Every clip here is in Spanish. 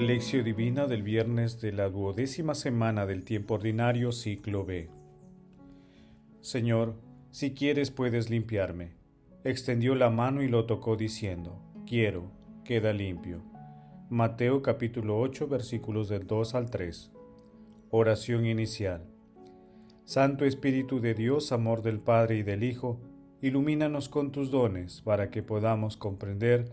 Lección Divina del viernes de la duodécima semana del tiempo ordinario, ciclo B. Señor, si quieres puedes limpiarme. Extendió la mano y lo tocó diciendo, Quiero, queda limpio. Mateo capítulo 8 versículos del 2 al 3. Oración inicial. Santo Espíritu de Dios, amor del Padre y del Hijo, ilumínanos con tus dones para que podamos comprender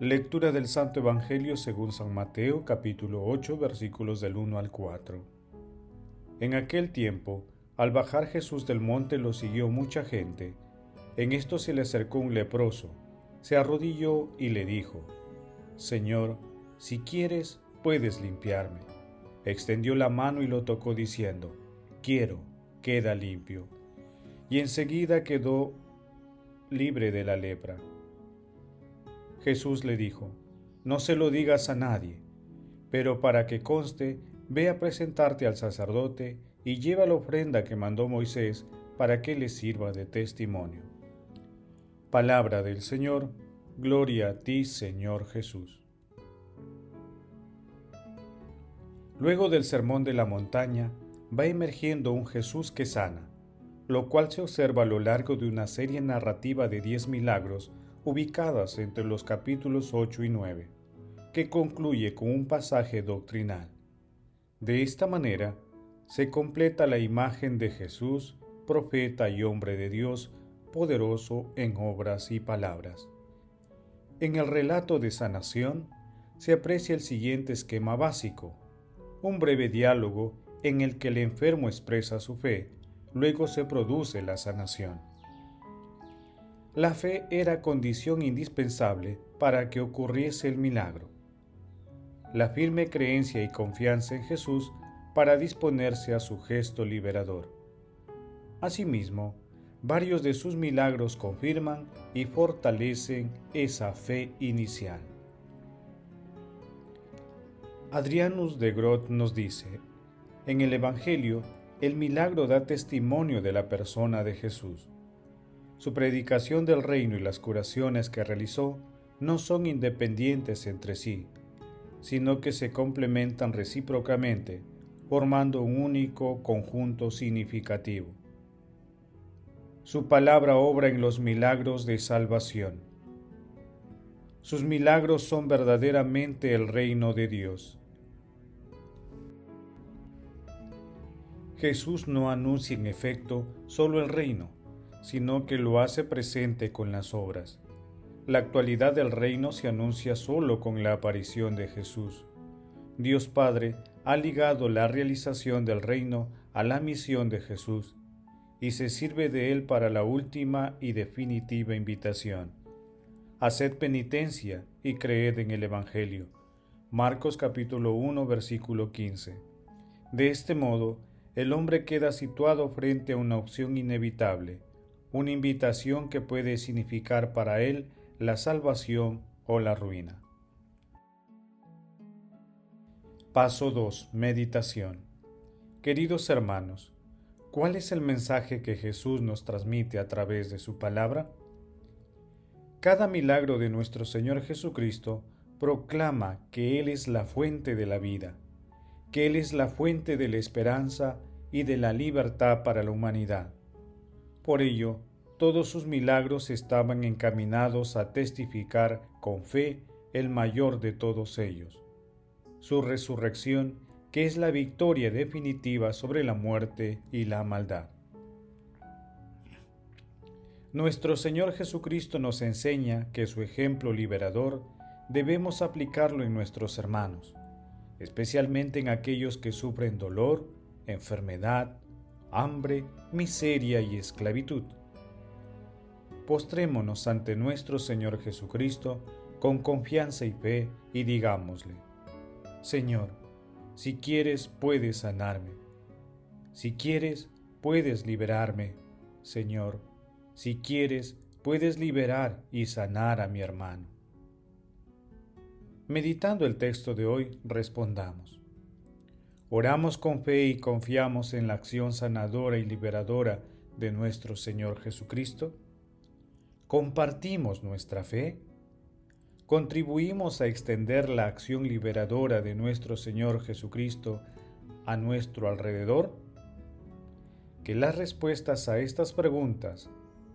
Lectura del Santo Evangelio según San Mateo capítulo 8 versículos del 1 al 4. En aquel tiempo, al bajar Jesús del monte lo siguió mucha gente. En esto se le acercó un leproso, se arrodilló y le dijo, Señor, si quieres, puedes limpiarme. Extendió la mano y lo tocó diciendo, Quiero, queda limpio. Y enseguida quedó libre de la lepra. Jesús le dijo, No se lo digas a nadie, pero para que conste, ve a presentarte al sacerdote y lleva la ofrenda que mandó Moisés para que le sirva de testimonio. Palabra del Señor, gloria a ti Señor Jesús. Luego del sermón de la montaña, va emergiendo un Jesús que sana, lo cual se observa a lo largo de una serie narrativa de diez milagros ubicadas entre los capítulos 8 y 9, que concluye con un pasaje doctrinal. De esta manera, se completa la imagen de Jesús, profeta y hombre de Dios, poderoso en obras y palabras. En el relato de sanación se aprecia el siguiente esquema básico, un breve diálogo en el que el enfermo expresa su fe, luego se produce la sanación. La fe era condición indispensable para que ocurriese el milagro. La firme creencia y confianza en Jesús para disponerse a su gesto liberador. Asimismo, varios de sus milagros confirman y fortalecen esa fe inicial. Adrianus de Groth nos dice, en el Evangelio, el milagro da testimonio de la persona de Jesús. Su predicación del reino y las curaciones que realizó no son independientes entre sí, sino que se complementan recíprocamente, formando un único conjunto significativo. Su palabra obra en los milagros de salvación. Sus milagros son verdaderamente el reino de Dios. Jesús no anuncia en efecto solo el reino, sino que lo hace presente con las obras. La actualidad del reino se anuncia solo con la aparición de Jesús. Dios Padre ha ligado la realización del reino a la misión de Jesús y se sirve de él para la última y definitiva invitación. Haced penitencia y creed en el Evangelio. Marcos capítulo 1 versículo 15. De este modo, el hombre queda situado frente a una opción inevitable, una invitación que puede significar para él la salvación o la ruina. Paso 2. Meditación. Queridos hermanos, ¿cuál es el mensaje que Jesús nos transmite a través de su palabra? Cada milagro de nuestro Señor Jesucristo proclama que Él es la fuente de la vida, que Él es la fuente de la esperanza y de la libertad para la humanidad por ello, todos sus milagros estaban encaminados a testificar con fe el mayor de todos ellos, su resurrección, que es la victoria definitiva sobre la muerte y la maldad. Nuestro Señor Jesucristo nos enseña que su ejemplo liberador debemos aplicarlo en nuestros hermanos, especialmente en aquellos que sufren dolor, enfermedad, hambre, miseria y esclavitud. Postrémonos ante nuestro Señor Jesucristo con confianza y fe y digámosle, Señor, si quieres puedes sanarme. Si quieres, puedes liberarme, Señor. Si quieres, puedes liberar y sanar a mi hermano. Meditando el texto de hoy, respondamos. Oramos con fe y confiamos en la acción sanadora y liberadora de nuestro Señor Jesucristo. Compartimos nuestra fe. Contribuimos a extender la acción liberadora de nuestro Señor Jesucristo a nuestro alrededor. Que las respuestas a estas preguntas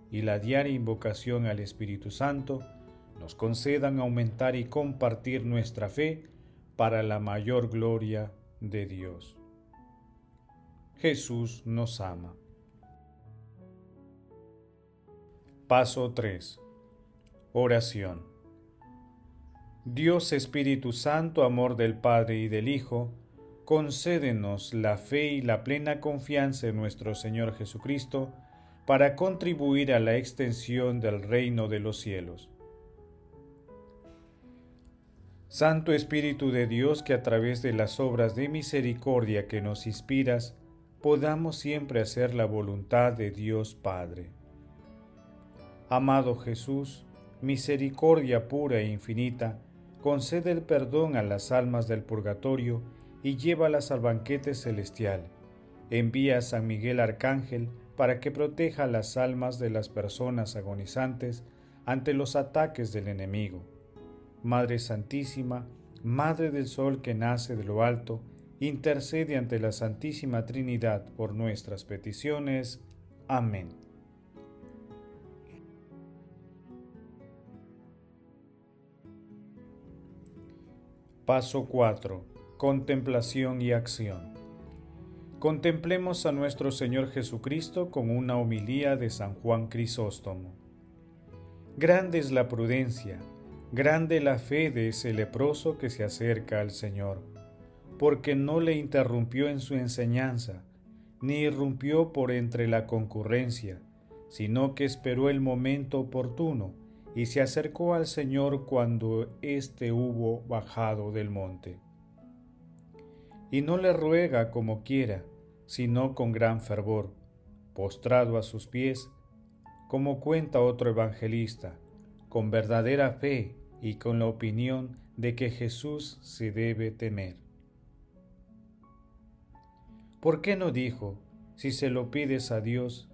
y la diaria invocación al Espíritu Santo nos concedan aumentar y compartir nuestra fe para la mayor gloria de Dios. Jesús nos ama. Paso 3. Oración. Dios Espíritu Santo, amor del Padre y del Hijo, concédenos la fe y la plena confianza en nuestro Señor Jesucristo para contribuir a la extensión del reino de los cielos Santo Espíritu de Dios, que a través de las obras de misericordia que nos inspiras, podamos siempre hacer la voluntad de Dios Padre. Amado Jesús, misericordia pura e infinita, concede el perdón a las almas del purgatorio y llévalas al banquete celestial. Envía a San Miguel Arcángel para que proteja las almas de las personas agonizantes ante los ataques del enemigo Madre Santísima, Madre del Sol que nace de lo alto, intercede ante la Santísima Trinidad por nuestras peticiones. Amén. Paso 4. Contemplación y acción. Contemplemos a nuestro Señor Jesucristo con una homilía de San Juan Crisóstomo. Grande es la prudencia Grande la fe de ese leproso que se acerca al Señor, porque no le interrumpió en su enseñanza, ni irrumpió por entre la concurrencia, sino que esperó el momento oportuno y se acercó al Señor cuando éste hubo bajado del monte. Y no le ruega como quiera, sino con gran fervor, postrado a sus pies, como cuenta otro evangelista, con verdadera fe y con la opinión de que Jesús se debe temer. ¿Por qué no dijo, si se lo pides a Dios,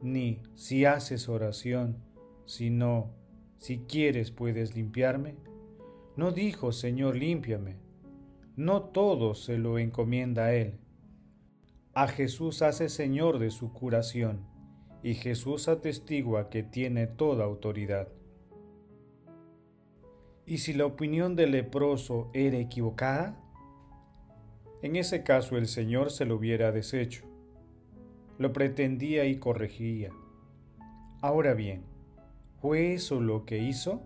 ni si haces oración, sino, si quieres puedes limpiarme? No dijo, Señor, límpiame. No todo se lo encomienda a Él. A Jesús hace Señor de su curación, y Jesús atestigua que tiene toda autoridad. ¿Y si la opinión del leproso era equivocada? En ese caso el Señor se lo hubiera deshecho. Lo pretendía y corregía. Ahora bien, ¿fue eso lo que hizo?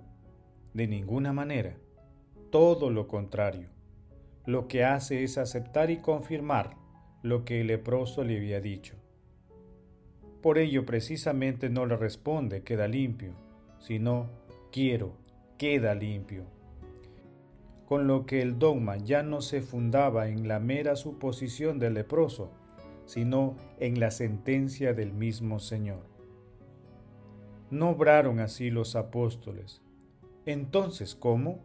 De ninguna manera. Todo lo contrario. Lo que hace es aceptar y confirmar lo que el leproso le había dicho. Por ello precisamente no le responde queda limpio, sino quiero queda limpio. Con lo que el dogma ya no se fundaba en la mera suposición del leproso, sino en la sentencia del mismo Señor. No obraron así los apóstoles. Entonces, ¿cómo?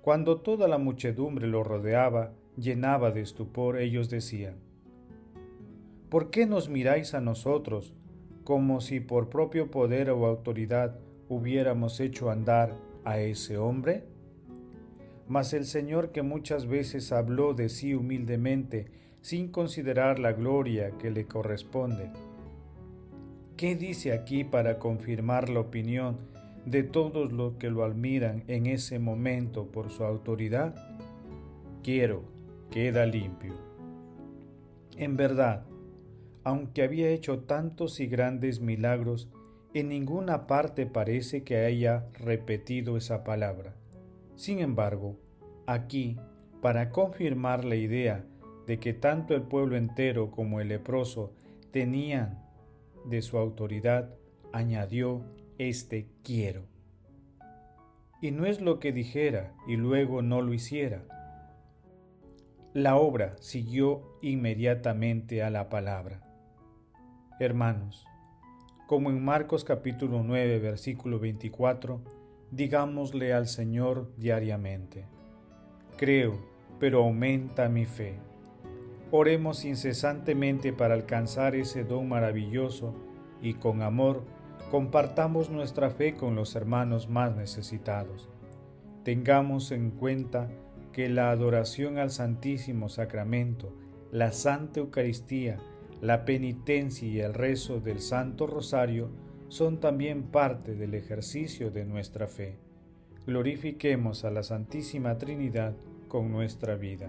Cuando toda la muchedumbre lo rodeaba, llenaba de estupor, ellos decían, ¿por qué nos miráis a nosotros como si por propio poder o autoridad hubiéramos hecho andar a ese hombre? Mas el Señor que muchas veces habló de sí humildemente, sin considerar la gloria que le corresponde. ¿Qué dice aquí para confirmar la opinión de todos los que lo admiran en ese momento por su autoridad? Quiero, queda limpio. En verdad, aunque había hecho tantos y grandes milagros, en ninguna parte parece que haya repetido esa palabra. Sin embargo, aquí, para confirmar la idea de que tanto el pueblo entero como el leproso tenían de su autoridad, añadió este quiero. Y no es lo que dijera y luego no lo hiciera. la obra siguió inmediatamente a la palabra. Hermanos, como en Marcos capítulo 9 versículo 24, digámosle al Señor diariamente, creo, pero aumenta mi fe. Oremos incesantemente para alcanzar ese don maravilloso y con amor compartamos nuestra fe con los hermanos más necesitados. Tengamos en cuenta que la adoración al Santísimo Sacramento, la Santa Eucaristía, la penitencia y el rezo del Santo Rosario son también parte del ejercicio de nuestra fe. Glorifiquemos a la Santísima Trinidad con nuestra vida.